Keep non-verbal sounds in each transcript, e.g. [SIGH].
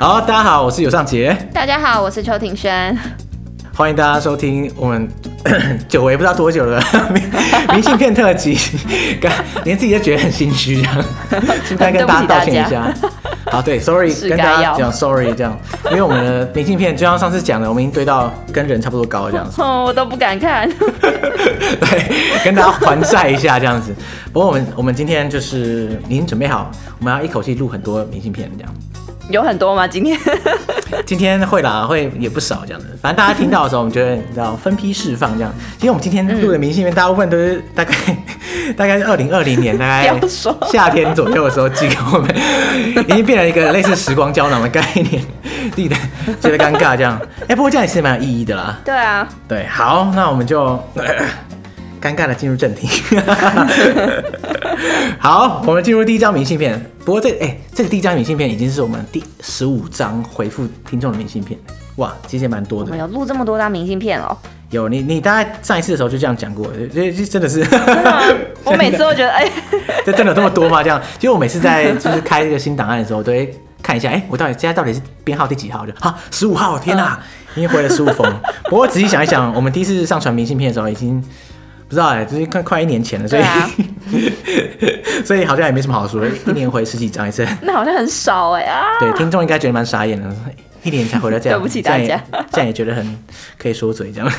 好，大家好，我是尤尚杰。大家好，我是邱庭轩。欢迎大家收听我们 [COUGHS] 久违不知道多久了 [LAUGHS] 明信片特辑，[LAUGHS] 连自己都觉得很心虚，这样，[LAUGHS] 现在跟大家道歉一下。好，对，sorry，跟大家讲 sorry，这样，因为我们的明信片就像上次讲的，我们已经堆到跟人差不多高这样子。哦，我都不敢看。对，跟大家还债一下这样子。不过我们我们今天就是已经准备好，我们要一口气录很多明信片这样。有很多吗？今天 [LAUGHS] 今天会啦，会也不少这样子。反正大家听到的时候，我们觉得你知道分批释放这样。其实我们今天录的明信片，大部分都是大概 [LAUGHS] 大概是二零二零年大概 [LAUGHS] 夏天左右的时候寄给我们，已经变成一个类似时光胶囊的概念，自己的觉得尴尬这样。哎，不过这样也是蛮有意义的啦。对啊，对，好，那我们就尴尬的进入正题。[LAUGHS] 好，我们进入第一张明信片。不过这哎、欸，这个第一张明信片已经是我们第十五张回复听众的明信片。哇，其实也蛮多的。有录这么多张明信片哦。有你，你大概上一次的时候就这样讲过，这这真的是。真的 [LAUGHS] 我每次都觉得哎，这真的有这么多吗？这样，其实我每次在就是开这个新档案的时候，都会看一下，哎、欸，我到底现在到底是编号第几号？就好，十五号。天哪、啊，已经回了十五封。不过仔细想一想，我们第一次上传明信片的时候已经。不知道哎、欸，就是快快一年前了，所以、啊、[LAUGHS] 所以好像也没什么好说，一年回十几张一次，[LAUGHS] 那好像很少哎、欸、啊。对，听众应该觉得蛮傻眼的，一年才回来这样，对不起大家，这样也觉得很可以说嘴这样。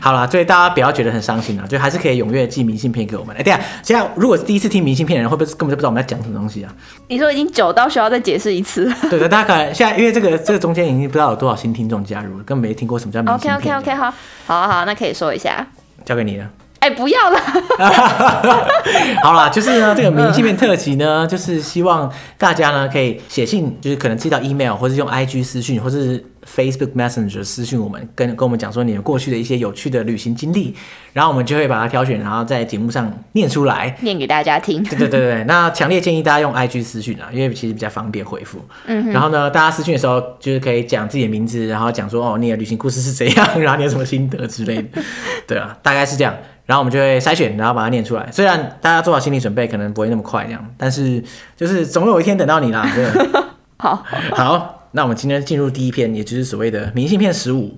好啦，所以大家不要觉得很伤心啊，就还是可以踊跃寄明信片给我们。哎、欸，对啊，现在如果是第一次听明信片的人，会不会根本就不知道我们在讲什么东西啊？你说已经久到需要再解释一次？对的，大家可能现在因为这个这个中间已经不知道有多少新听众加入了，根本没听过什么叫明信片。OK OK OK，好，好好，那可以说一下。交给你了。哎、欸，不要了。[LAUGHS] 好啦，就是呢，这个明信片特辑呢，[LAUGHS] 就是希望大家呢可以写信，就是可能寄到 email，或是用 IG 私讯，或是 Facebook Messenger 私讯我们，跟跟我们讲说你们过去的一些有趣的旅行经历，然后我们就会把它挑选，然后在节目上念出来，念给大家听。对对对对，那强烈建议大家用 IG 私讯啊，因为其实比较方便回复。嗯哼。然后呢，大家私讯的时候就是可以讲自己的名字，然后讲说哦，你的旅行故事是怎样，[LAUGHS] 然后你有什么心得之类的。对啊，大概是这样。然后我们就会筛选，然后把它念出来。虽然大家做好心理准备，可能不会那么快这样，但是就是总有一天等到你啦。对。[LAUGHS] 好，好，那我们今天进入第一篇，也就是所谓的明信片十五。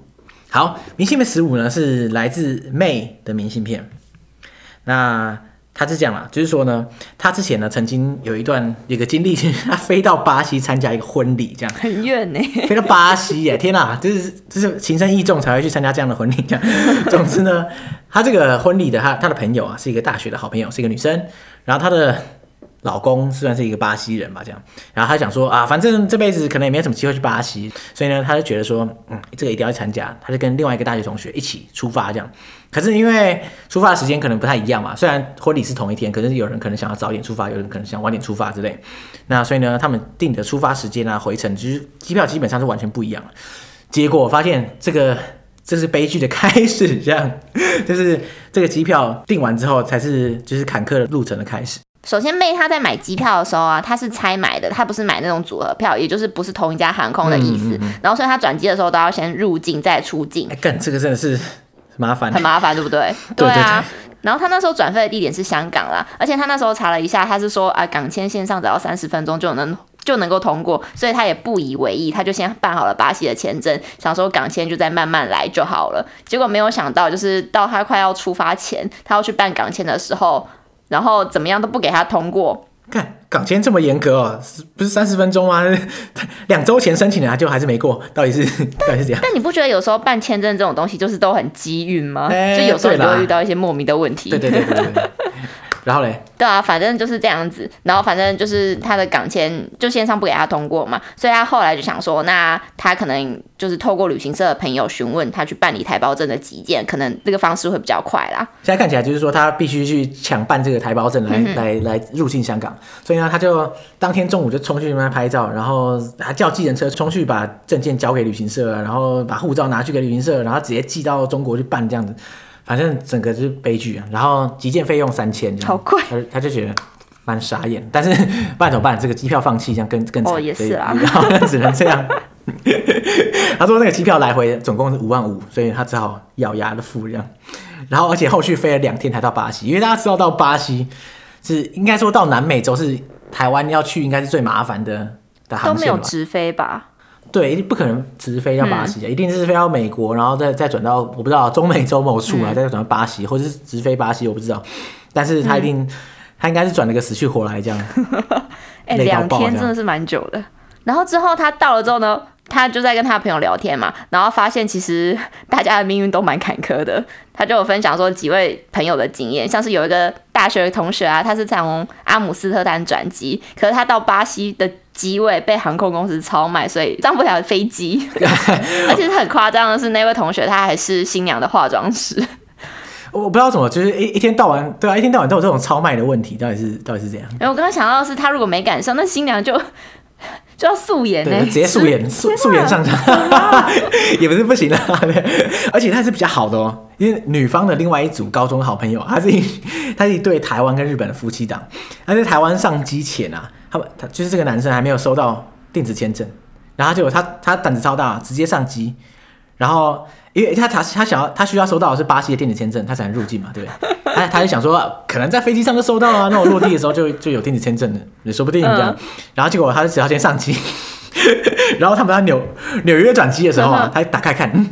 好，明信片十五呢是来自 May 的明信片。那他是这样啦，就是说呢，他之前呢曾经有一段有一个经历，他飞到巴西参加一个婚礼，这样很远呢，飞到巴西耶，天哪，就是就是情深意重才会去参加这样的婚礼，这样。总之呢。他这个婚礼的他他的朋友啊，是一个大学的好朋友，是一个女生。然后他的老公算是一个巴西人吧，这样。然后他想说啊，反正这辈子可能也没有什么机会去巴西，所以呢，他就觉得说，嗯，这个一定要去参加。他就跟另外一个大学同学一起出发，这样。可是因为出发的时间可能不太一样嘛，虽然婚礼是同一天，可是有人可能想要早点出发，有人可能想晚点出发之类。那所以呢，他们定的出发时间啊，回程就是机票基本上是完全不一样。结果我发现这个。这是悲剧的开始，这样 [LAUGHS] 就是这个机票订完之后，才是就是坎坷的路程的开始。首先，May 他在买机票的时候啊，她是拆买的，她不是买那种组合票，也就是不是同一家航空的意思。嗯嗯嗯、然后，所以她转机的时候都要先入境再出境。哎，干这个真的是麻烦，很麻烦，对不对？[LAUGHS] 对啊。然后她那时候转飞的地点是香港啦，而且她那时候查了一下，她是说啊，港签线上只要三十分钟就能。就能够通过，所以她也不以为意，她就先办好了巴西的签证，想说港签就再慢慢来就好了。结果没有想到，就是到她快要出发前，她要去办港签的时候，然后怎么样都不给他通过。看港签这么严格哦，不是三十分钟吗？[LAUGHS] 两周前申请的，啊就还是没过，到底是 [LAUGHS] 到底是怎样？但你不觉得有时候办签证这种东西就是都很机运吗？欸、就有时候你都会遇到一些莫名的问题。对对对对对，对。[LAUGHS] 然后嘞？对啊，反正就是这样子。然后反正就是他的港签就线上不给他通过嘛，所以他后来就想说，那他可能就是透过旅行社的朋友询问他去办理台胞证的急件，可能这个方式会比较快啦。现在看起来就是说他必须去抢办这个台胞证来、嗯、来来入境香港，所以呢他就当天中午就冲去那边拍照，然后还叫计程车冲去把证件交给旅行社，然后把护照拿去给旅行社，然后直接寄到中国去办这样子。反正整个就是悲剧啊，然后急件费用三千，好贵，他他就觉得蛮傻眼，但是 [LAUGHS] 办怎么办？这个机票放弃，这样更更惨，哦也是啊，然后只能这样。[LAUGHS] 他说那个机票来回总共是五万五，所以他只好咬牙的付这样。然后而且后续飞了两天才到巴西，因为大家知道到巴西是应该说到南美洲是台湾要去应该是最麻烦的的航线都没有直飞吧？对，一定不可能直飞到巴西，嗯、一定是飞到美国，然后再再转到我不知道中美洲某处啊，嗯、再转到巴西，或者是直飞巴西，我不知道。但是他一定，嗯、他应该是转了个死去活来这样。[LAUGHS] 哎、欸，两天真的是蛮久的。然后之后他到了之后呢，他就在跟他朋友聊天嘛，然后发现其实 [LAUGHS] 大家的命运都蛮坎坷的。他就有分享说几位朋友的经验，像是有一个大学的同学啊，他是从阿姆斯特丹转机，可是他到巴西的机位被航空公司超卖，所以上不了飞机。[LAUGHS] 而且很夸张的是，那位同学他还是新娘的化妆师。我不知道怎么，就是一一天到晚，对啊，一天到晚都有这种超卖的问题，到底是到底是怎样？我刚刚想到的是，他如果没赶上，那新娘就。[LAUGHS] 就要素颜呢，直接素颜素素颜上场，[LAUGHS] 也不是不行的。而且他是比较好的哦，因为女方的另外一组高中好朋友，他是一他是一对台湾跟日本的夫妻档。他在台湾上机前啊，他他就是这个男生还没有收到电子签证，然后结果他他胆子超大，直接上机，然后。因为他他他想要他需要收到的是巴西的电子签证，他才能入境嘛，对不对？他他就想说，可能在飞机上就收到啊，那我落地的时候就就有电子签证了，也说不定这样。然后结果他只要先上机，[LAUGHS] 然后他们在纽纽约转机的时候啊，他打开看，嗯，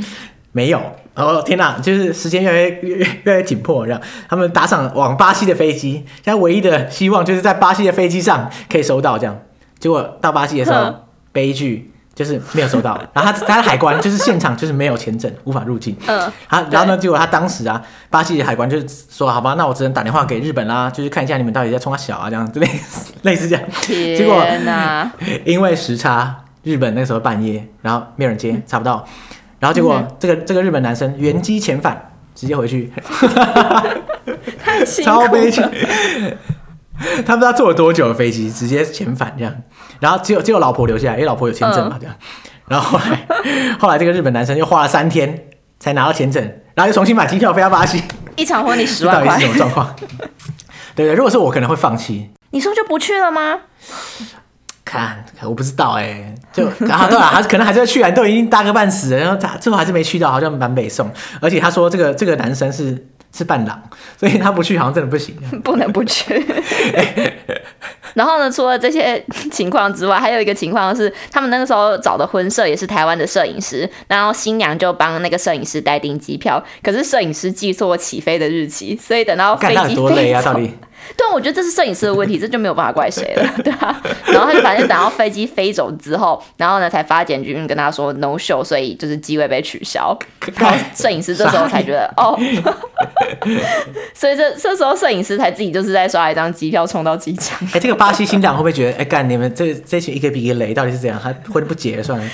没有。哦天哪，就是时间越来越越越来越紧迫，这样他们打上往巴西的飞机，现在唯一的希望就是在巴西的飞机上可以收到这样。结果到巴西的时候，[LAUGHS] 悲剧。就是没有收到，然后他他的海关就是现场就是没有签证，无法入境。嗯，他然后呢，结果他当时啊，巴西的海关就是说，好吧，那我只能打电话给日本啦，就是看一下你们到底在冲他小啊，这样类似 [LAUGHS] 类似这样。结果因为时差，日本那时候半夜，然后没有人接，查不到，然后结果这个这个日本男生原机遣返，直接回去，[LAUGHS] 太辛苦超悲剧。他不知道坐了多久的飞机，直接遣返这样，然后只有只有老婆留下来，因为老婆有签证嘛这样，然后后来 [LAUGHS] 后来这个日本男生又花了三天才拿到签证，然后又重新买机票飞到巴西，一场婚礼十万块，到底是什么状况？对对，如果是我可能会放弃。你说就不去了吗？看，我不知道哎、欸，就然后对啊，还是可能还是要去啊，都已经大个半死了，然后他最后还是没去到，好像蛮北宋，而且他说这个这个男生是。是伴郎，所以他不去好像真的不行，[LAUGHS] 不能不去。[LAUGHS] [LAUGHS] 然后呢，除了这些情况之外，还有一个情况是，他们那个时候找的婚摄也是台湾的摄影师，然后新娘就帮那个摄影师代订机票，可是摄影师记错起飞的日期，所以等到飞机飞累啊，到底？对，我觉得这是摄影师的问题，这就没有办法怪谁了，对啊。然后他就反正等到飞机飞走之后，然后呢才发简讯跟他说 no show，所以就是机位被取消。然后摄影师这时候才觉得哦，[LAUGHS] 所以这这时候摄影师才自己就是在刷一张机票冲到机场。哎、欸，这个巴西新娘会不会觉得哎干你们这这群一个比一个雷，到底是怎样？他婚不结算了，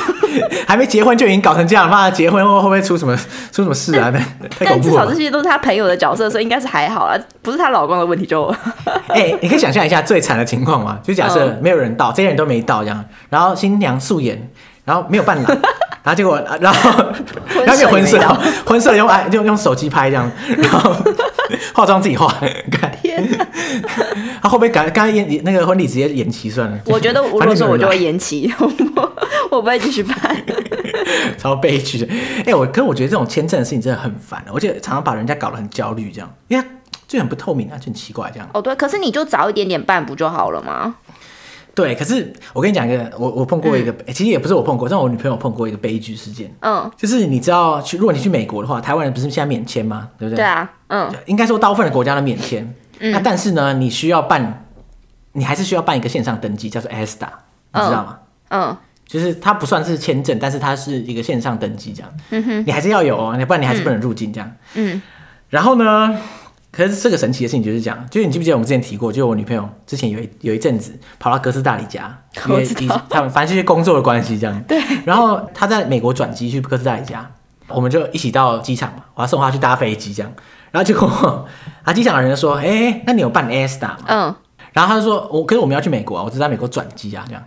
[LAUGHS] 还没结婚就已经搞成这样，妈结婚后会不会出什么出什么事啊？但，但至少这些都是他朋友的角色，所以应该是还好啊，不是她老公的问题就。[LAUGHS] 哎、欸，你可以想象一下最惨的情况嘛？就假设没有人到，这些人都没到这样，然后新娘素颜，然后没有伴郎，[LAUGHS] 然后结果，然后然后没有婚摄，婚摄用哎用用手机拍这样，然后化妆自己化，天哪！他会不会赶刚才演那个婚礼直接延期算了？我觉得如果说我就会延期，[LAUGHS] 我不会继续办，超悲剧的。哎、欸，我可是我觉得这种签证的事情真的很烦，而且常常把人家搞得很焦虑这样，因为。就很不透明啊，就很奇怪这样。哦，对，可是你就早一点点办不就好了吗？对，可是我跟你讲一个，我我碰过一个、嗯，其实也不是我碰过，但我女朋友碰过一个悲剧事件。嗯，就是你知道去，如果你去美国的话，台湾人不是现在免签吗？对不对？对啊，嗯，应该说大部分的国家都免签。嗯，那但是呢，你需要办，你还是需要办一个线上登记，叫做 ESTA，你知道吗？嗯，嗯就是它不算是签证，但是它是一个线上登记这样。嗯哼，你还是要有哦，你不然你还是不能入境这样。嗯，嗯然后呢？可是这个神奇的事情就是这样，就是你记不记得我们之前提过，就是我女朋友之前有一有一阵子跑到哥斯达黎加，[LAUGHS] 因为他们反正就是工作的关系这样。对。然后他在美国转机去哥斯达黎加，我们就一起到机场嘛，我要送他去搭飞机这样。然后结果啊，机场的人就说：“哎、欸，那你有办 ASTA 吗？”嗯。然后他就说：“我可是我们要去美国啊，我只在美国转机啊这样。”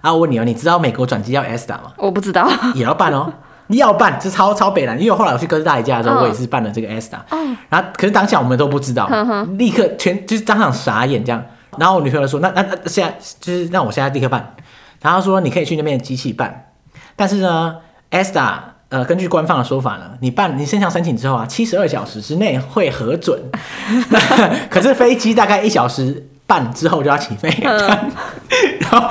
啊，我问你哦，你知道美国转机要 ESTA 吗？我不知道。也要办哦。你要办，这超超北南，因为后来我去哥斯达黎加的时候，我也是办了这个 ESTA，嗯，然后可是当下我们都不知道，嗯、立刻全就是当场傻眼这样。然后我女朋友说：“那那那现在就是让我现在立刻办。”然后说：“你可以去那边的机器办，但是呢，ESTA 呃，根据官方的说法呢，你办你线上申请之后啊，七十二小时之内会核准。[LAUGHS] 可是飞机大概一小时半之后就要起飞。嗯、[LAUGHS] 然后，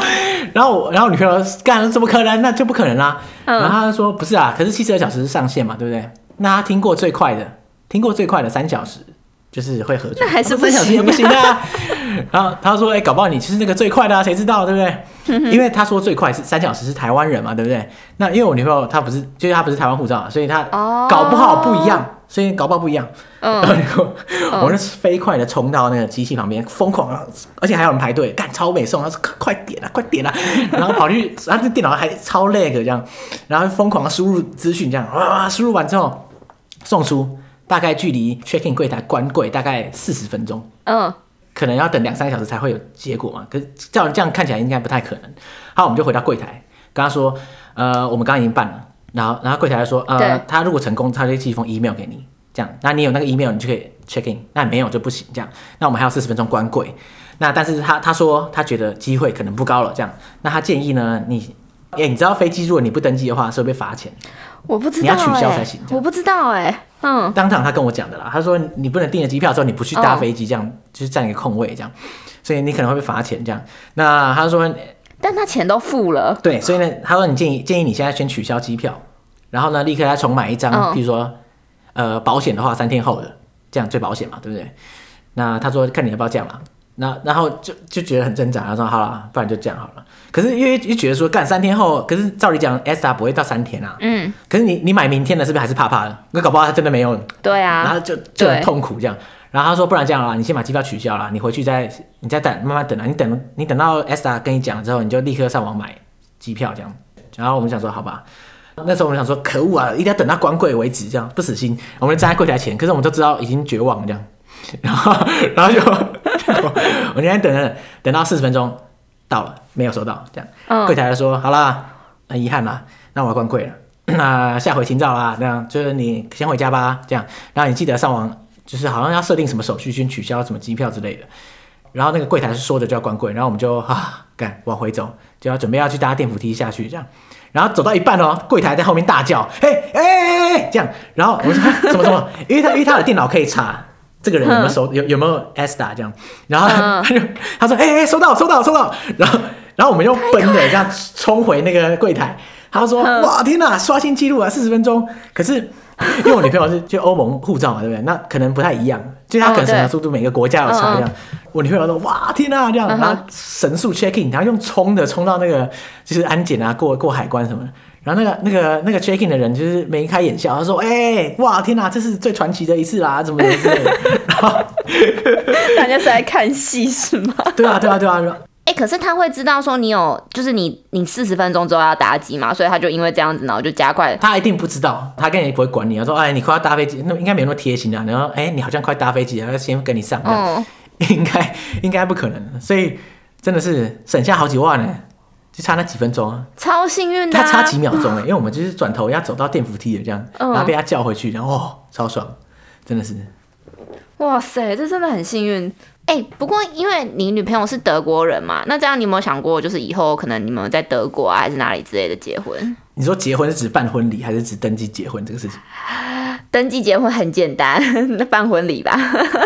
然后我，然后我女朋友干，怎么可能？那就不可能啦、啊。嗯、然后他说不是啊，可是七十二小时是上限嘛，对不对？那他听过最快的，听过最快的三小时。就是会合作，那还是三小时也，不行的。[LAUGHS] 然后他说：“哎、欸，搞不好你其实那个最快的啊，谁知道，对不对？因为他说最快是三小时，是台湾人嘛，对不对？那因为我女朋友她不是，就是她不是台湾护照，所以她搞不好不一样，所以搞不好不一样。嗯，[LAUGHS] 然后我那是飞快的冲到那个机器旁边，疯狂啊，而且还有人排队，干超美送，他说快点啊，快点啊，然后跑去，然后这电脑还超 lag 这样，然后疯狂输入资讯，这样哇，输入完之后送出。”大概距离 checking 柜台关柜大概四十分钟，嗯，可能要等两三个小时才会有结果嘛。可是这样这样看起来应该不太可能。好，我们就回到柜台，跟他说，呃，我们刚刚已经办了。然后，然后柜台说，呃，对他如果成功，他就寄一封 email 给你，这样，那你有那个 email，你就可以 check in。那没有就不行，这样。那我们还有四十分钟关柜。那但是他他说他觉得机会可能不高了，这样。那他建议呢，你，哎，你知道飞机如果你不登记的话，是会被罚钱。我不知道、欸，你要取消才行。我不知道哎、欸，嗯，当场他跟我讲的啦。他说你不能订了机票之后你不去搭飞机，这样、哦、就是占一个空位这样，所以你可能会被罚钱这样。那他说，但他钱都付了，对，所以呢，他说你建议建议你现在先取消机票，然后呢立刻再重买一张，哦、比如说呃保险的话三天后的，这样最保险嘛，对不对？那他说看你要不要这样嘛。那然后就就觉得很挣扎，他说好了，不然就这样好了。可是因为又觉得说干三天后，可是照理讲 ESTA 不会到三天啊。嗯。可是你你买明天的，是不是还是怕怕的？那搞不好他真的没有。对啊。然后就就很痛苦这样。对然后他说不然这样啊，你先把机票取消了，你回去再你再等慢慢等啊，你等你等到 ESTA 跟你讲之后，你就立刻上网买机票这样。然后我们想说好吧，那时候我们想说可恶啊，一定要等到关柜为止，这样不死心。我们站在柜台前，可是我们都知道已经绝望了这样。[LAUGHS] 然后然后就。[LAUGHS] 我今天等了，等到四十分钟到了，没有收到，这样，柜台就说：“好啦，很遗憾啦，那我要关柜了，[COUGHS] 那下回请早啦。”这样就是你先回家吧，这样，然后你记得上网，就是好像要设定什么手续，先取消什么机票之类的。然后那个柜台是说着就要关柜，然后我们就啊，赶往回走，就要准备要去搭电扶梯下去，这样，然后走到一半哦，柜台在后面大叫：“嘿，哎哎哎，这样，然后我说什么什么？[LAUGHS] 因为他因为他的电脑可以查。”这个人有没有收？有有没有 ESTA 这样？然后他就他说：“哎哎，收到收到收到。” [LAUGHS] 然后然后我们又奔的这样冲回那个柜台。他说：“哇天哪，刷新记录啊，四十分钟。”可是因为我女朋友是就欧盟护照嘛，对不对？那可能不太一样，就她可能审核速度每个国家有差一样。我女朋友说：“哇天哪，这样，然后神速 check in，然后用冲的冲到那个就是安检啊，过过海关什么的。”然后那个那个那个 check in 的人就是眉开眼笑，他说：“哎、欸，哇，天哪，这是最传奇的一次啦，怎么怎么之类的。[LAUGHS] ”然后大家是来看戏是吗？对啊，对啊，对啊。哎、欸，可是他会知道说你有，就是你你四十分钟之后要搭机嘛，所以他就因为这样子，然后就加快。他一定不知道，他根本不会管你。他说：“哎，你快要搭飞机，那应该没那么贴心啊。”然后：“哎，你好像快搭飞机了，要先跟你上。”嗯，[LAUGHS] 应该应该不可能，所以真的是省下好几万呢。就差那几分钟啊，超幸运的。他差几秒钟哎，因为我们就是转头要走到电扶梯的这样，然后被他叫回去，然后哦，超爽，真的是。哇塞，这真的很幸运哎。不过因为你女朋友是德国人嘛，那这样你有没有想过，就是以后可能你们在德国啊，还是哪里之类的结婚？你说结婚是指办婚礼，还是指登记结婚这个事情？登记结婚很简单，那 [LAUGHS] 办婚礼吧。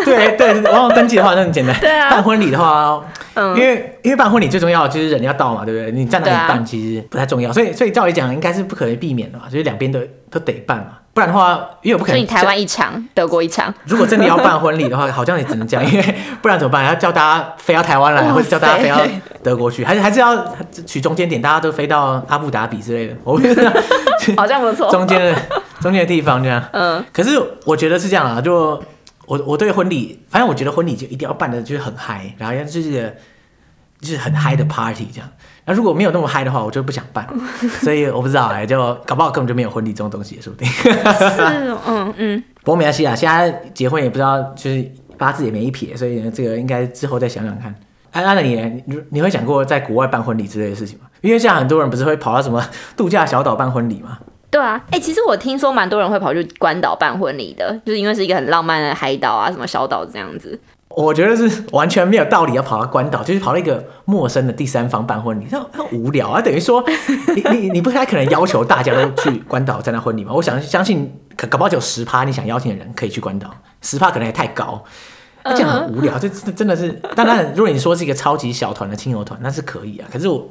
对对，然后登记的话那很简单。[LAUGHS] 对啊。办婚礼的话，嗯，因为因为办婚礼最重要就是人要到嘛，对不对？你站哪里办其实不太重要，所以所以照理讲应该是不可能避免的嘛，就是两边都都得办嘛，不然的话因为我不可能。所以你台湾一场，德国一场。如果真的要办婚礼的话，好像也只能这样，因为不然怎么办？要叫大家飞到台湾来，或者叫大家飞到德国去，还是还是要取中间点，大家都飞到阿布达比之类的。我觉 [LAUGHS] 得好像不错。中间的。中间的地方这样，嗯，可是我觉得是这样啊，就我我对婚礼，反正我觉得婚礼就一定要办的就是很嗨，然后就是就是很嗨的 party 这样。那如果没有那么嗨的话，我就不想办。[LAUGHS] 所以我不知道哎，就搞不好根本就没有婚礼这种东西，说不定。是，[LAUGHS] 嗯嗯。不过没关系啊，现在结婚也不知道，就是八字也没一撇，所以呢，这个应该之后再想想看。安安的你，你你会想过在国外办婚礼之类的事情吗？因为像很多人不是会跑到什么度假小岛办婚礼吗？对啊，哎、欸，其实我听说蛮多人会跑去关岛办婚礼的，就是因为是一个很浪漫的海岛啊，什么小岛这样子。我觉得是完全没有道理要跑到关岛，就是跑到一个陌生的第三方办婚礼，那很无聊啊。等于说，[LAUGHS] 你你你不太可能要求大家都去关岛参加婚礼嘛？我想相信，可搞不好只有十趴你想邀请的人可以去关岛，十趴可能也太高。这样很无聊。这真的是，当然，如果你说是一个超级小团的亲友团，那是可以啊。可是我，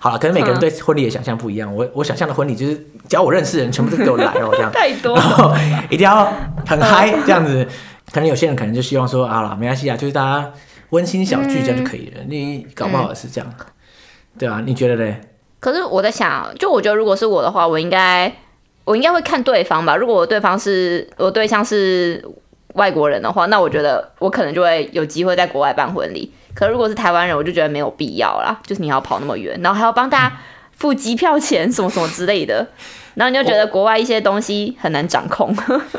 好了，可能每个人对婚礼的想象不一样。我我想象的婚礼就是，只要我认识的人，全部都给我来哦，这样 [LAUGHS] 太多，然后一定要很嗨，这样子。可能有些人可能就希望说，啊了，没关系啊，就是大家温馨小聚这样就可以了。你搞不好是这样，对啊，你觉得嘞？可是我在想，就我觉得如果是我的话，我应该我应该会看对方吧。如果我对方是我对象是外国人的话，那我觉得我可能就会有机会在国外办婚礼。可是如果是台湾人，我就觉得没有必要啦。就是你要跑那么远，然后还要帮大家付机票钱什么什么之类的，然后你就觉得国外一些东西很难掌控。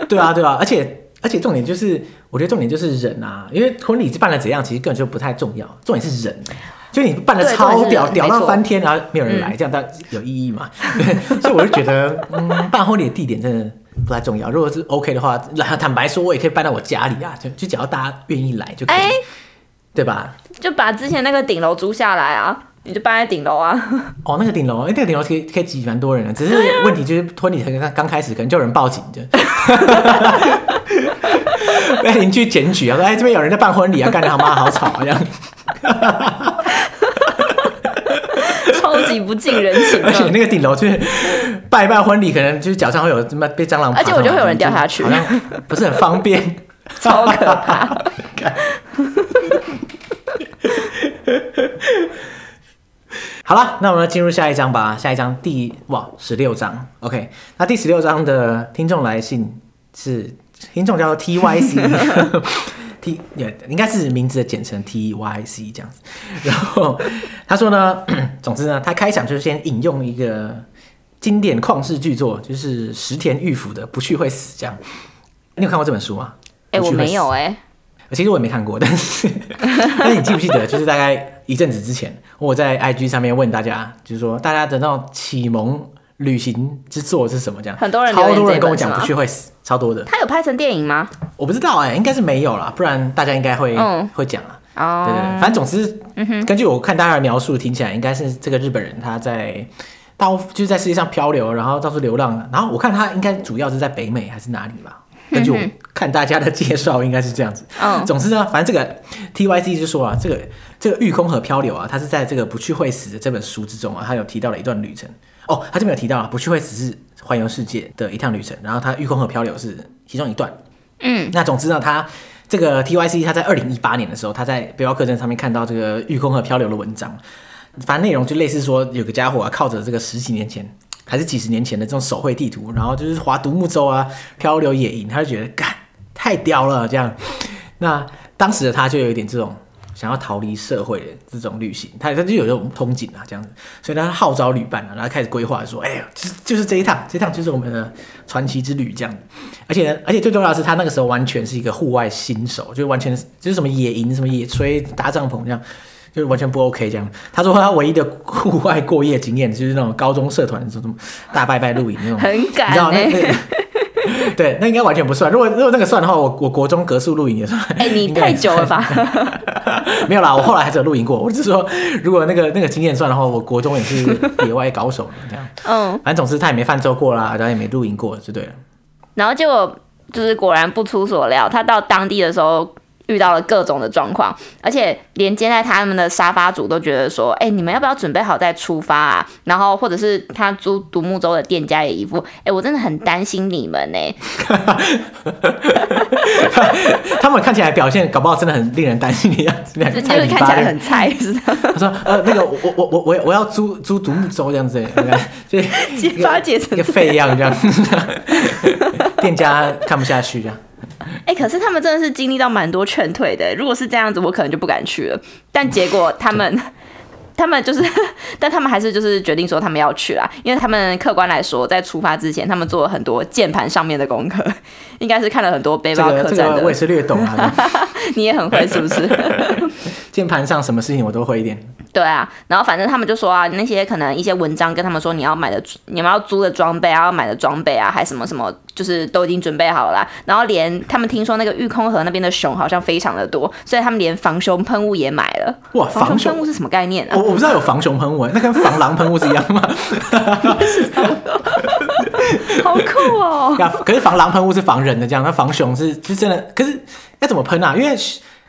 对啊，对啊，而且而且重点就是，我觉得重点就是人啊，因为婚礼是办的怎样，其实根本就不太重要，重点是人。就你办的超屌，屌到翻天，然后没有人来，这样倒有意义嘛？[LAUGHS] 所以我就觉得，嗯，办婚礼的地点真的不太重要。如果是 OK 的话，坦白说，我也可以办到我家里啊，就就只要大家愿意来就可以，对吧？就把之前那个顶楼租下来啊，你就搬在顶楼啊。[LAUGHS] 哦，那个顶楼，哎，那个顶楼可以可以挤蛮多人的，只是问题就是婚礼刚刚开始，可能就有人报警的，被邻居检举啊，说哎这边有人在办婚礼啊，干得他妈好吵啊这样。[LAUGHS] 超级不近人情，而且那个顶楼就是办一办婚礼，可能就是脚上会有什么被蟑螂，而且我觉得会有人掉下去，好像不是很方便，[LAUGHS] 超可怕。好了，那我们进入下一章吧。下一章第哇十六章，OK。那第十六章的听众来信是听众叫做 TYC。[LAUGHS] T 也应该是名字的简称 T Y C 这样子，然后他说呢，[CLEARS THROAT] 总之呢，他开场就是先引用一个经典旷世巨作，就是石田玉辅的《不去会死》这样。你有看过这本书吗？哎、欸，我没有哎、欸，其实我也没看过，但是 [LAUGHS] 但是你记不记得，就是大概一阵子之前，我在 I G 上面问大家，就是说大家的那种启蒙旅行之作是什么？这样，很多人超多人跟我讲《不去会死》。超多的，他有拍成电影吗？我不知道哎、欸，应该是没有啦，不然大家应该会、嗯、会讲啊。哦，对对对，反正总之，嗯、根据我看大家的描述，听起来应该是这个日本人他在到就是在世界上漂流，然后到处流浪，然后我看他应该主要是在北美还是哪里吧？根据我看大家的介绍，应该是这样子。嗯，总之呢，反正这个 T Y C 就说啊，这个这个御空和漂流啊，他是在这个不去会死的这本书之中啊，他有提到了一段旅程。哦，他这边有提到啊，不去会死是环游世界的一趟旅程，然后他御空和漂流是其中一段。嗯，那总之呢，他这个 T Y C 他在二零一八年的时候，他在背包客栈上面看到这个御空和漂流的文章，反正内容就类似说，有个家伙啊，靠着这个十几年前还是几十年前的这种手绘地图，然后就是划独木舟啊，漂流野营，他就觉得干太屌了这样。那当时的他就有一点这种。想要逃离社会的这种旅行，他他就有这种憧憬啊，这样子，所以他号召旅伴啊，然后开始规划说，哎呀，就是就是这一趟，这一趟就是我们的传奇之旅这样。而且呢而且最重要的是，他那个时候完全是一个户外新手，就完全就是什么野营、什么野炊、搭帐篷这样，就完全不 OK 这样。他说他唯一的户外过夜经验就是那种高中社团什么大拜拜露营那种，很敢、欸，你知道那个。对，那应该完全不算。如果如果那个算的话，我我国中格数露营也算。哎、欸，你 [LAUGHS] 太久了吧？[LAUGHS] 没有啦，我后来还是有露营过。我只是说，如果那个那个经验算的话，我国中也是野外高手这样。[LAUGHS] 嗯，反正总之他也没泛舟过啦，然后也没露营过，就对了。然后结果就是果然不出所料，他到当地的时候。遇到了各种的状况，而且连接在他们的沙发主都觉得说：“哎、欸，你们要不要准备好再出发啊？”然后或者是他租独木舟的店家也一副：“哎、欸，我真的很担心你们呢。[LAUGHS] ”他们看起来表现搞不好真的很令人担心的样子，就是看起来很菜，是他说：“呃，那个我我我我我要租租独木舟这样子，就结发结成一个废样这样，[LAUGHS] 店家看不下去这样。” [LAUGHS] 哎、欸，可是他们真的是经历到蛮多劝退的。如果是这样子，我可能就不敢去了。但结果 [LAUGHS] 他们，[LAUGHS] 他们就是，但他们还是就是决定说他们要去啦。因为他们客观来说，在出发之前，他们做了很多键盘上面的功课，应该是看了很多背包客栈的。我也是略懂啊。你也很会是不是？键盘上什么事情我都会一点。对啊，然后反正他们就说啊，那些可能一些文章跟他们说你要买的、你们要租的装备啊，要买的装备啊，还什么什么，就是都已经准备好了。然后连他们听说那个御空河那边的熊好像非常的多，所以他们连防熊喷雾也买了。[LAUGHS] 哇，防熊喷雾是什么概念啊？我我不知道有防熊喷雾，那跟防狼喷雾是一样吗？[LAUGHS] 好酷哦！[LAUGHS] 可是防狼喷雾是防人的，这样，那防熊是是真的。可是要怎么喷啊？因为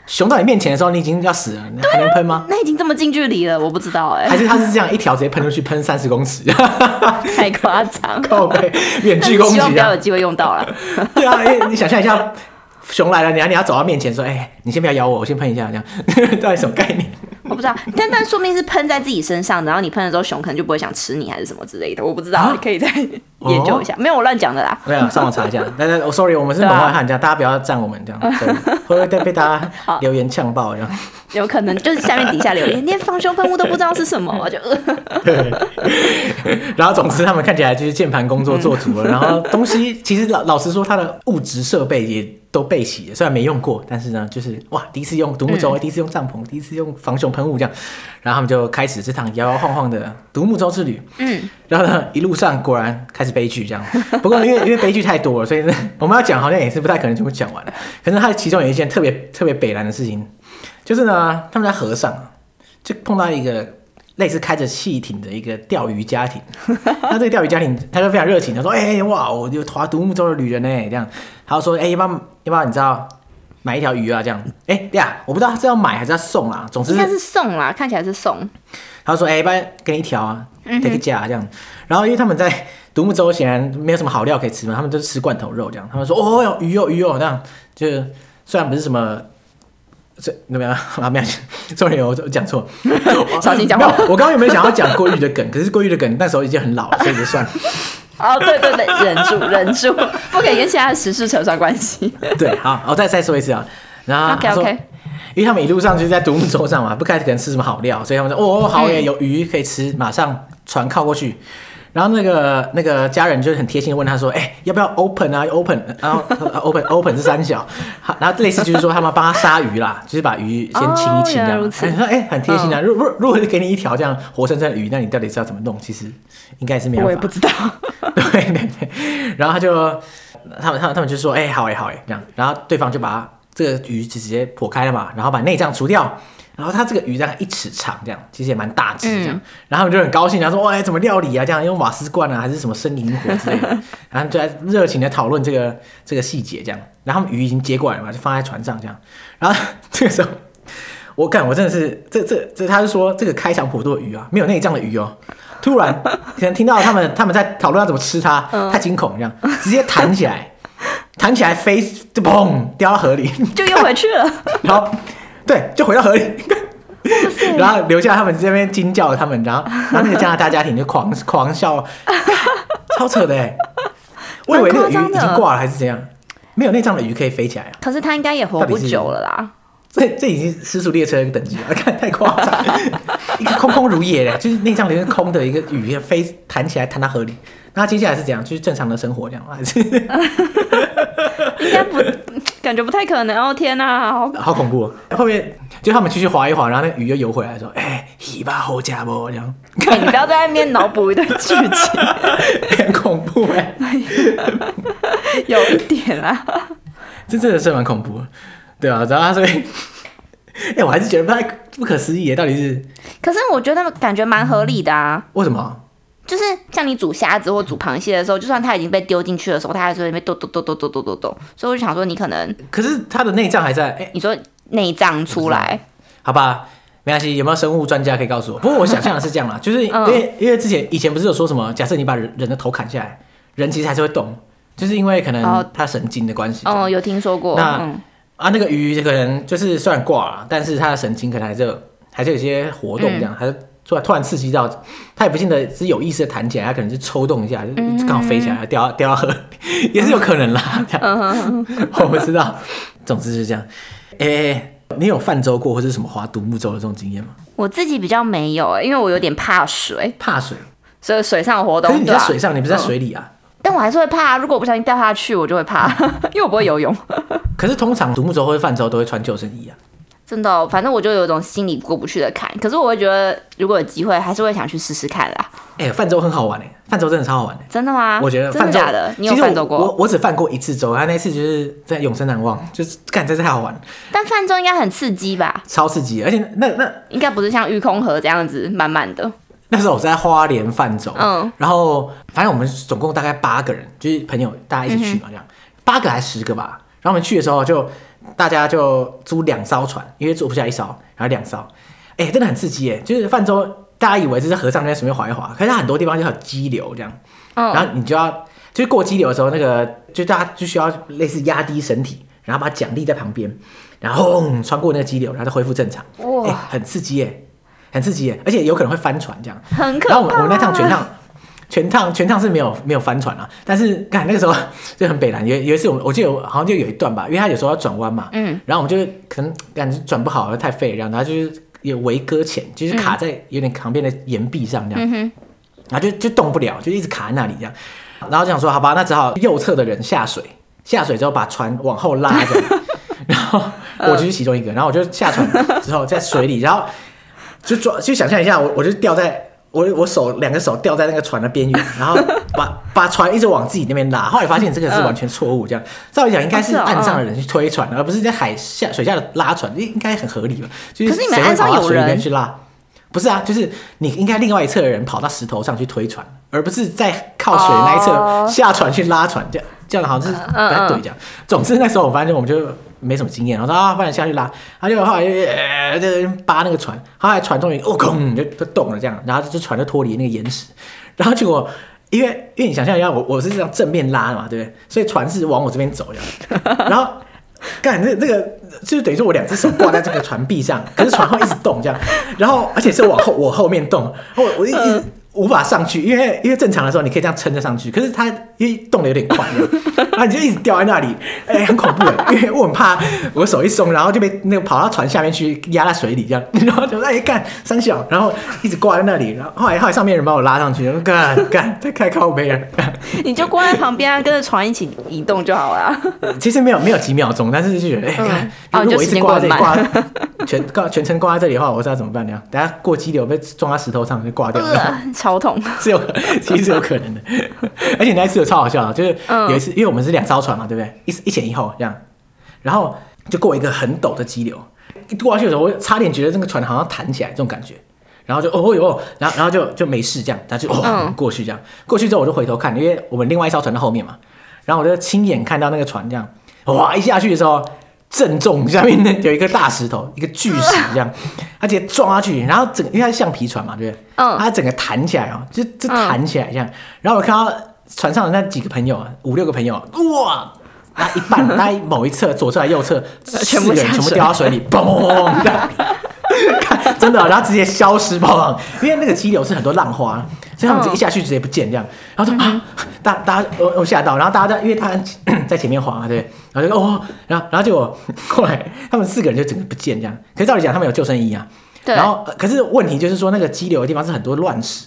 熊到你面前的时候，你已经要死了，你还能喷吗？那已经这么近距离了，我不知道哎、欸。还是他是这样一条直接喷出去，喷三十公尺？[LAUGHS] 太夸张，靠背，远距攻击，希望不要有机会用到了。[LAUGHS] 对啊，你想象一下，熊来了，你要你要走到面前说，哎、欸，你先不要咬我，我先喷一下，这样 [LAUGHS] 到底什么概念？我不知道，但但说明是喷在自己身上，然后你喷了之后，熊可能就不会想吃你，还是什么之类的，我不知道，啊、可以再研究一下。哦、没有我乱讲的啦，没有上网查一下。[LAUGHS] 但是，我 sorry，我们是门外汉，这样大家不要赞我们这样，[LAUGHS] 会不会被大家留言呛爆这样？有可能就是下面底下留言，连防熊喷雾都不知道是什么，我就。对。然后总之他们看起来就是键盘工作做足了，然后东西其实老老实说，它的物质设备也。都备齐了，虽然没用过，但是呢，就是哇，第一次用独木舟，嗯、第一次用帐篷，第一次用防熊喷雾这样，然后他们就开始这趟摇摇晃晃的 [LAUGHS] 独木舟之旅。嗯，然后呢，一路上果然开始悲剧这样。不过因为 [LAUGHS] 因为悲剧太多了，所以呢，[LAUGHS] 我们要讲好像也是不太可能全部讲完了。可是他其中有一件特别特别北烂的事情，就是呢，他们在河上就碰到一个。类似开着汽艇的一个钓鱼家庭，那这个钓鱼家庭他就非常热情，他说：“哎、欸、哇，我有划独木舟的旅人呢。”这样，他就说：“哎、欸，要不要要不要你知道买一条鱼啊？这样，哎、欸、呀，我不知道是要买还是要送啊。总之是应该是送啦，看起来是送。”他说：“哎、欸，不然给你一条啊，这个价这样。”然后因为他们在 [LAUGHS] 独木舟显然没有什么好料可以吃嘛，他们就是吃罐头肉这样。他们说：“哦哟，鱼哦鱼哦这样。”就虽然不是什么。这怎么样 [LAUGHS] 啊？没有，[LAUGHS] sorry，我讲错。小心讲话。我刚刚有没有想要讲鲑鱼的梗？可是鲑鱼的梗那时候已经很老了，所以就算了。哦，对对对，[LAUGHS] 忍住，忍住，不可以跟其他的时事扯上关系。[LAUGHS] 对，好，我再再说一次啊。然后，OK OK，因为他们一路上就是在独木舟上嘛，不开始可能吃什么好料，所以他们说，哦，好耶，有鱼可以吃，马上船靠过去。然后那个那个家人就很贴心的问他说：“哎、欸，要不要 open 啊？open，[LAUGHS] 然后 open open 是三小，然后类似就是说他们帮他杀鱼啦，[LAUGHS] 就是把鱼先清一清这样。哦”他说：“哎、欸，很贴心啊。如果如果是给你一条这样活生生的鱼，那你到底是要怎么弄？其实应该是没有。”我也不知道。[LAUGHS] 对对对。然后他就他们他们他们就说：“哎、欸，好哎好哎这样。”然后对方就把这个鱼就直接剖开了嘛，然后把内脏除掉。然后他这个鱼大概一尺长，这样其实也蛮大只这样。嗯、然后他们就很高兴，然后说：“哇，怎么料理啊？这样用瓦斯罐啊，还是什么生灵火之类的？” [LAUGHS] 然后就在热情的讨论这个这个细节这样。然后他们鱼已经接过来了嘛，就放在船上这样。然后这个时候，我看我真的是这这这，他是说这个开肠破肚的鱼啊，没有内脏的鱼哦。突然可能听到他们他们在讨论要怎么吃它，太惊恐这样，直接弹起来，弹起来飞就砰掉到河里，[LAUGHS] 就又回去了。[LAUGHS] 然后。对，就回到河里，然后留下他们这边惊叫他们，然后然后那个加拿大家庭就狂 [LAUGHS] 狂笑，[LAUGHS] 超扯的哎！我以为那个鱼已经挂了还是怎样，没有内脏的鱼可以飞起来啊。可是它应该也活不久了啦。这这已经是失速列车等级了，看太夸张，一个空空如也嘞，[LAUGHS] 就是内脏里面空的一个鱼飞弹起来弹到河里，那接下来是怎样？就是正常的生活这样还是？[LAUGHS] 应该不。感觉不太可能哦！天哪，好好恐怖！后面就他们继续划一划，然后那个鱼又游回来，说：“哎，尾巴好家伙这样。”你不要在那边脑补一段剧情，[LAUGHS] 很恐怖哎，有一点啊，这真的是蛮恐怖的，对啊，然后他说：“ [LAUGHS] 哎，我还是觉得不太不可思议，到底是……可是我觉得感觉蛮合理的啊，为什么？”就是像你煮虾子或煮螃蟹的时候，就算它已经被丢进去的时候，它还是会被抖抖抖抖抖抖抖抖。所以我就想说，你可能可是它的内脏还在。哎，你说内脏出来，好吧，没关系。有没有生物专家可以告诉我？不过我想象的是这样啦，[LAUGHS] 就是因为因为之前以前不是有说什么，假设你把人人的头砍下来，人其实还是会动，就是因为可能它神经的关系。哦，有听说过。那啊，那个鱼可能就是虽然挂了，但是它的神经可能还是有还是有些活动，这样还是。突然突然刺激到，它也不见得是有意识的弹起来，它可能是抽动一下，就刚好飞起来，掉掉到河，[LAUGHS] 也是有可能啦。这样，我不知道。总之是这样。哎、欸，你有泛舟过或者什么划独木舟的这种经验吗？我自己比较没有，因为我有点怕水。怕水，所以水上活动。可是你在水上，啊、你不是在水里啊？但我还是会怕，如果我不小心掉下去，我就会怕，[LAUGHS] 因为我不会游泳。[LAUGHS] 可是通常独木舟或者泛舟都会穿救生衣啊。真的、哦，反正我就有一种心里过不去的坎。可是我会觉得，如果有机会，还是会想去试试看啦。哎、欸，泛舟很好玩哎，泛舟真的超好玩的。真的吗？我觉得泛舟的，你有泛舟过？我我，只泛过一次舟，他那次就是在永生难忘，就是感真是太好玩。但泛舟应该很刺激吧？超刺激，而且那那应该不是像御空河这样子满满的。那时候我在花莲泛舟，嗯，然后反正我们总共大概八个人，就是朋友大家一起去嘛，这样、嗯、八个还是十个吧。然后我们去的时候就。大家就租两艘船，因为坐不下一艘，然后两艘，哎、欸，真的很刺激哎！就是泛舟，大家以为是在河上那边随便划一划，可是它很多地方就有激流这样，嗯、然后你就要就是过激流的时候，那个就大家就需要类似压低身体，然后把桨立在旁边，然后轰穿过那个激流，然后再恢复正常，哇、欸，很刺激哎，很刺激耶，而且有可能会翻船这样，很可怕。然后我们我们那趟全趟。全趟全趟是没有没有翻船啊，但是看那个时候 [LAUGHS] 就很北南，有有一次我我记得好像就有一段吧，因为他有时候要转弯嘛，嗯，然后我们就可能感觉转不好，太废了，然后就是有围搁浅，就是卡在有点旁边的岩壁上这样，嗯、哼。然后就就动不了，就一直卡在那里这样，然后就想说好吧，那只好右侧的人下水，下水之后把船往后拉这样，[LAUGHS] 然后我就是其中一个，然后我就下船之后在水里，然后就抓就想象一下我我就掉在。我我手两个手掉在那个船的边缘，[LAUGHS] 然后把把船一直往自己那边拉。后来发现这个是完全错误，这样照理讲应该是岸上的人去推船，而不是在海下水下的拉船，应应该很合理吧？就是谁会跑到水里面去拉？不是啊，就是你应该另外一侧的人跑到石头上去推船，而不是在靠水那一侧下船去拉船，这样这样好像是不太对这样。总之那时候我发现我们就。没什么经验，然后说啊，不然下去拉，他就后来就呃扒那个船，后来船终于哦空就就动了这样，然后这船就脱离那个岩石，然后结果因为因为你想象一下，我我是这样正面拉的嘛，对不对？所以船是往我这边走的，然后干那那个就是等于说我两只手挂在这个船壁上，可是船会一直动这样，然后而且是往后我后面动，我我一直。嗯无法上去，因为因为正常的时候你可以这样撑着上去，可是它因为动得有点快，[LAUGHS] 然后你就一直掉在那里，哎、欸，很恐怖的，[LAUGHS] 因为我很怕我手一松，然后就被那个跑到船下面去压在水里这样，[LAUGHS] 然后就哎干三小，然后一直挂在那里，然后后来后来上面人把我拉上去，干干再开靠背啊，你就挂在旁边啊，跟着船一起移动就好了。其实没有没有几秒钟，但是就觉得哎，看、欸、如果我一直挂在这里挂全挂全程挂在这里的话，我知道怎么办呢？等下过激流被撞在石头上就挂掉了。超痛，是有，[LAUGHS] 其实是有可能的，[LAUGHS] 而且那一次有超好笑的，就是有一次，因为我们是两艘船嘛，对不对？一一前一后这样，然后就过一个很陡的激流，一过下去的时候，我差点觉得这个船好像弹起来这种感觉，然后就哦哟，然后然后就就没事这样，他就哦过去这样，过去之后我就回头看，因为我们另外一艘船在后面嘛，然后我就亲眼看到那个船这样，哇一下去的时候。正中下面呢有一个大石头，一个巨石这样，他直接撞下去，然后整因为它是橡皮船嘛，对不对？嗯，它整个弹起来哦，就就弹起来这样。然后我看到船上的那几个朋友啊，五六个朋友，哇，那一半，那某一侧左侧、右侧 [LAUGHS] 四个人全部掉到水里，嘣这样，[LAUGHS] 看真的，然后直接消失爆，因为那个激流是很多浪花。所以他们一下去直接不见这样，然后说啊，大大家我我吓到，然后大家在因为他 [COUGHS] 在前面滑对，然后就哦，然后然后结果后来他们四个人就整个不见这样。可是照理讲他们有救生衣啊，对。然后可是问题就是说那个激流的地方是很多乱石，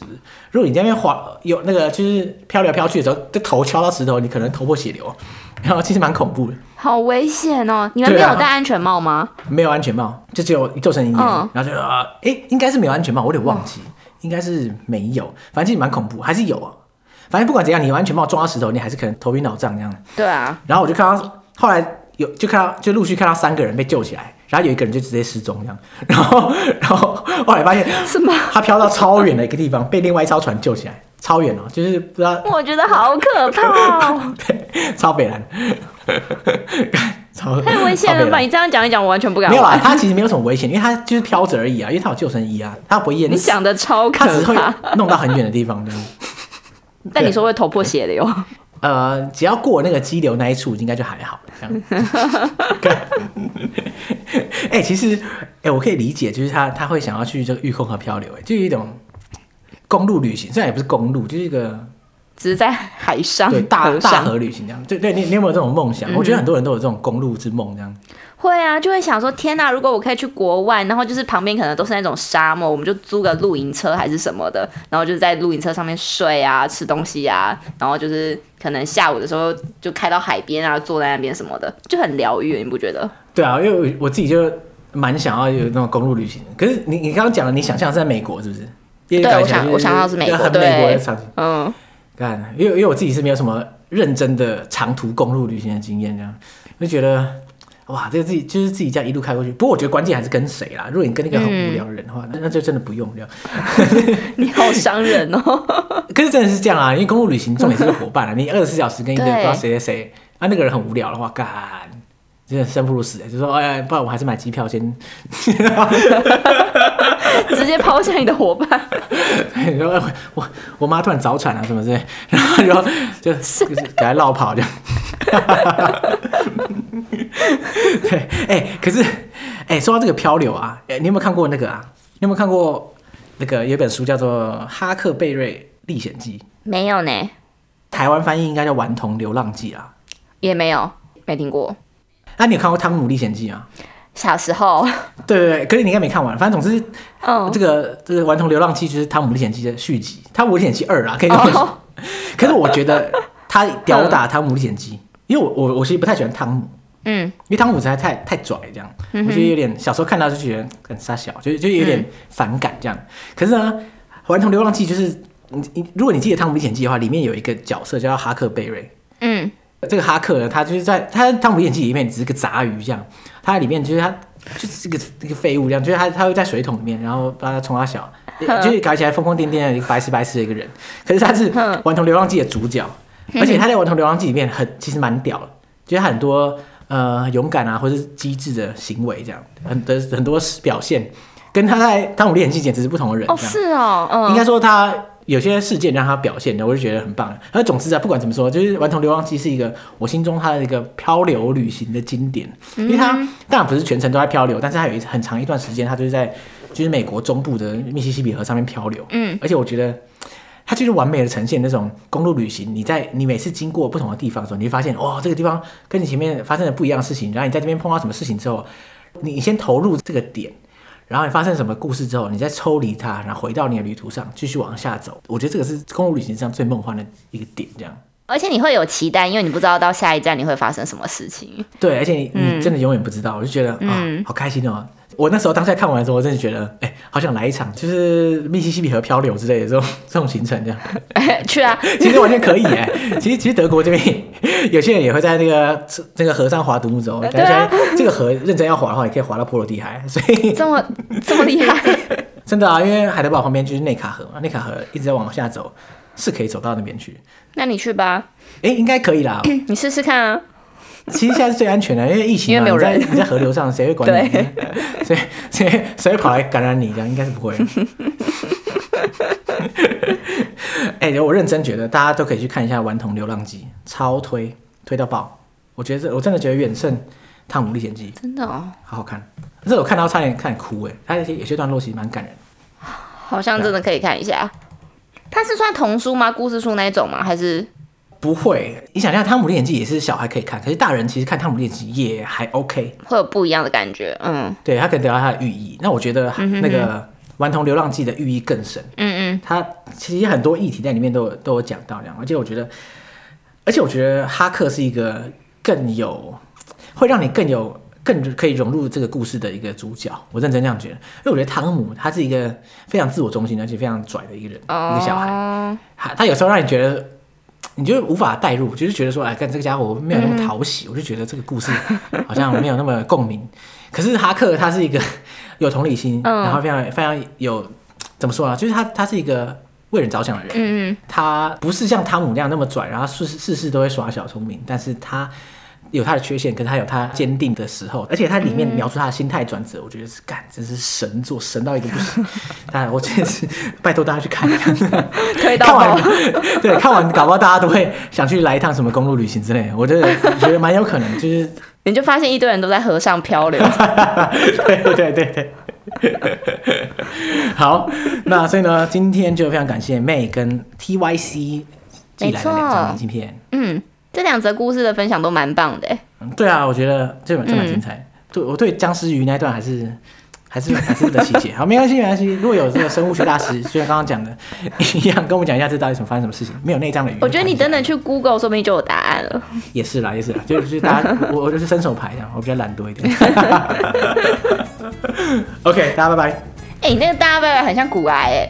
如果你在那边滑有那个就是飘来飘去的时候，就头敲到石头，你可能头破血流，然后其实蛮恐怖的。好危险哦！你们没有戴安全帽吗？没有安全帽，就只有救生衣。嗯。然后就啊，哎，应该是没有安全帽，我有点忘记。嗯应该是没有，反正蛮恐怖，还是有啊。反正不管怎样，你有安全帽撞到石头，你还是可能头晕脑胀这样。对啊。然后我就看到后来有就看到就陆续看到三个人被救起来，然后有一个人就直接失踪这样。[LAUGHS] 然后然后后来发现什么？他飘到超远的一个地方，被另外一艘船救起来，超远哦，就是不知道。我觉得好可怕哦。[LAUGHS] 对，超北蓝。[LAUGHS] 太危险了吧！你这样讲一讲，我完全不敢。没有啦，他其实没有什么危险，因为他就是飘着而已啊，因为他有救生衣啊，他不会淹。你想的超可怕，他只会弄到很远的地方这样。[LAUGHS] 但你说会头破血流？呃，只要过那个激流那一处，应该就还好。这样。[LAUGHS] [LAUGHS] 哎、欸，其实，哎、欸，我可以理解，就是他他会想要去这个御空河漂流，哎，就有一种公路旅行，虽然也不是公路，就是一个。只是在海上，对大大河旅行这样，对对，你你有没有这种梦想？嗯、我觉得很多人都有这种公路之梦这样。会啊，就会想说，天哪！如果我可以去国外，然后就是旁边可能都是那种沙漠，我们就租个露营车还是什么的，然后就是在露营车上面睡啊，吃东西啊，然后就是可能下午的时候就开到海边啊，坐在那边什么的，就很疗愈，你不觉得？对啊，因为我自己就蛮想要有那种公路旅行。可是你你刚刚讲的，你想象是在美国是不是？对，我想我想到是美国，很美国的场景，嗯。干，因为因为我自己是没有什么认真的长途公路旅行的经验，这样就觉得哇，这个自己就是自己这样一路开过去。不过我觉得关键还是跟谁啦。如果你跟那个很无聊的人的话，嗯、那就真的不用这样。[LAUGHS] 你好伤人哦。可是真的是这样啊，因为公路旅行重点是个伙伴啊。你二十四小时跟一个 [LAUGHS] 不知道谁谁谁，啊那个人很无聊的话，干真的生不如死，就说哎呀，不然我还是买机票先，[LAUGHS] 直接抛下你的伙伴。[LAUGHS] 然后我我妈突然早产了什么之类，然后就就给他绕跑这样。对，哎、欸，可是哎、欸，说到这个漂流啊，哎、欸，你有没有看过那个啊？你有没有看过那个有一本书叫做《哈克贝瑞历险记》？没有呢。台湾翻译应该叫《顽童流浪记》啊。也没有，没听过。那你有看过《汤姆历险记》吗？小时候。对对对，可是你应该没看完。反正总之，嗯，这个这个《顽童流浪记》就是《汤姆历险记》的续集，《汤姆历险记二》啊，可以这么说。[LAUGHS] 可是我觉得他吊打《汤姆历险记》，因为我我我其实不太喜欢汤姆，嗯，因为汤姆实在太太拽这样，我觉得有点小时候看到就觉得很傻小，就就有点反感这样。可是呢，《顽童流浪记》就是你你如果你记得《汤姆历险记》的话，里面有一个角色叫哈克贝瑞，嗯。这个哈克呢，他就是在他《汤姆历险记》里面只是个杂鱼这样，他在里面就是他就是一个一个废物这样，就是他他会在水桶里面，然后把他冲他小，[LAUGHS] 就是搞起来疯疯癫癫的一个白痴白痴的一个人。可是他是 [LAUGHS]《顽童流浪记》的主角，而且他在《顽童流浪记》里面很其实蛮屌的，就是他很多呃勇敢啊或者是机智的行为这样，很的很多表现跟他在《汤姆历险记》简直是不同的人。哦，是哦，嗯，应该说他。有些事件让他表现的，我就觉得很棒。而总之啊，不管怎么说，就是《顽童流浪记》是一个我心中它的一个漂流旅行的经典，因为它当然不是全程都在漂流，但是它有一很长一段时间，它就是在就是美国中部的密西西比河上面漂流。嗯，而且我觉得它就是完美的呈现那种公路旅行。你在你每次经过不同的地方的时候，你会发现哇，这个地方跟你前面发生的不一样的事情。然后你在这边碰到什么事情之后，你先投入这个点。然后你发生什么故事之后，你再抽离它，然后回到你的旅途上，继续往下走。我觉得这个是公路旅行上最梦幻的一个点，这样。而且你会有期待，因为你不知道到下一站你会发生什么事情。对，而且你，真的永远不知道，我就觉得啊、好开心哦。我那时候当下看完的时候，我真的觉得，哎、欸，好想来一场，就是密西西比河漂流之类的这种这种行程，这样。欸、[LAUGHS] 去啊，[LAUGHS] 其实完全可以哎。其实其实德国这边 [LAUGHS] 有些人也会在那个那个河上划独木舟，感觉、啊、这个河认真要划的话，也可以划到波罗的海。所以这么这么厉害，真的啊！因为海德堡旁边就是内卡河嘛，内卡河一直在往下走，是可以走到那边去。那你去吧。哎、欸，应该可以啦。[COUGHS] 你试试看啊。其实现在是最安全的，因为疫情嘛，你在你在河流上，谁会管你？[LAUGHS] 谁谁谁会跑来感染你？这样应该是不会。[LAUGHS] 哎、欸，我认真觉得大家都可以去看一下《顽童流浪记》，超推推到爆！我觉得这我真的觉得远胜《汤姆历险记》，真的哦，好好看。这我看到差点差点哭哎，它有些有些段落其实蛮感人，好像真的可以看一下。它是算童书吗？故事书那一种吗？还是？不会，你想想，《汤姆的演技》也是小孩可以看，可是大人其实看《汤姆的演技》也还 OK，会有不一样的感觉。嗯，对，他可以得到他的寓意。那我觉得那个《顽童流浪记》的寓意更深。嗯嗯，他其实很多议题在里面都有都有讲到这样，而且我觉得，而且我觉得哈克是一个更有会让你更有更可以融入这个故事的一个主角。我认真这样觉得，因为我觉得汤姆他是一个非常自我中心而且非常拽的一个人，哦、一个小孩。他他有时候让你觉得。你就无法代入，就是觉得说，哎，跟这个家伙没有那么讨喜，嗯、我就觉得这个故事好像没有那么共鸣。可是哈克他是一个 [LAUGHS] 有同理心，嗯、然后非常非常有怎么说呢？就是他他是一个为人着想的人，嗯嗯，他不是像汤姆那样那么拽，然后事事事都会耍小聪明，但是他。有他的缺陷，可是他有他坚定的时候，而且他里面描述他的心态转折，我觉得是干，真是神作，神到一个不行。当然，我真的是拜托大家去看一看，[LAUGHS] 推到看完，[LAUGHS] 对，看完搞不好大家都会想去来一趟什么公路旅行之类的。我觉得觉得蛮有可能，就是你就发现一堆人都在河上漂流。对对对对。[LAUGHS] 好，那所以呢，今天就非常感谢 May 跟 TYC 寄来的两张明信片。嗯。这两则故事的分享都蛮棒的，嗯，对啊，我觉得这本这蛮精彩。嗯、对，我对僵尸鱼那段还是还是还是不得其解。好，没关系，没关系。如果有这个生物学大师，就像刚刚讲的一样，跟我们讲一下这到底什么发生什么事情。没有内脏的鱼，我觉得你等等去 Google，说不定就有答案了。也是啦，也是啦，就是大家，我我就是伸手牌这样，我比较懒惰一点。[LAUGHS] [LAUGHS] OK，大家拜拜。哎、欸，那个大家拜拜很像古癌哎。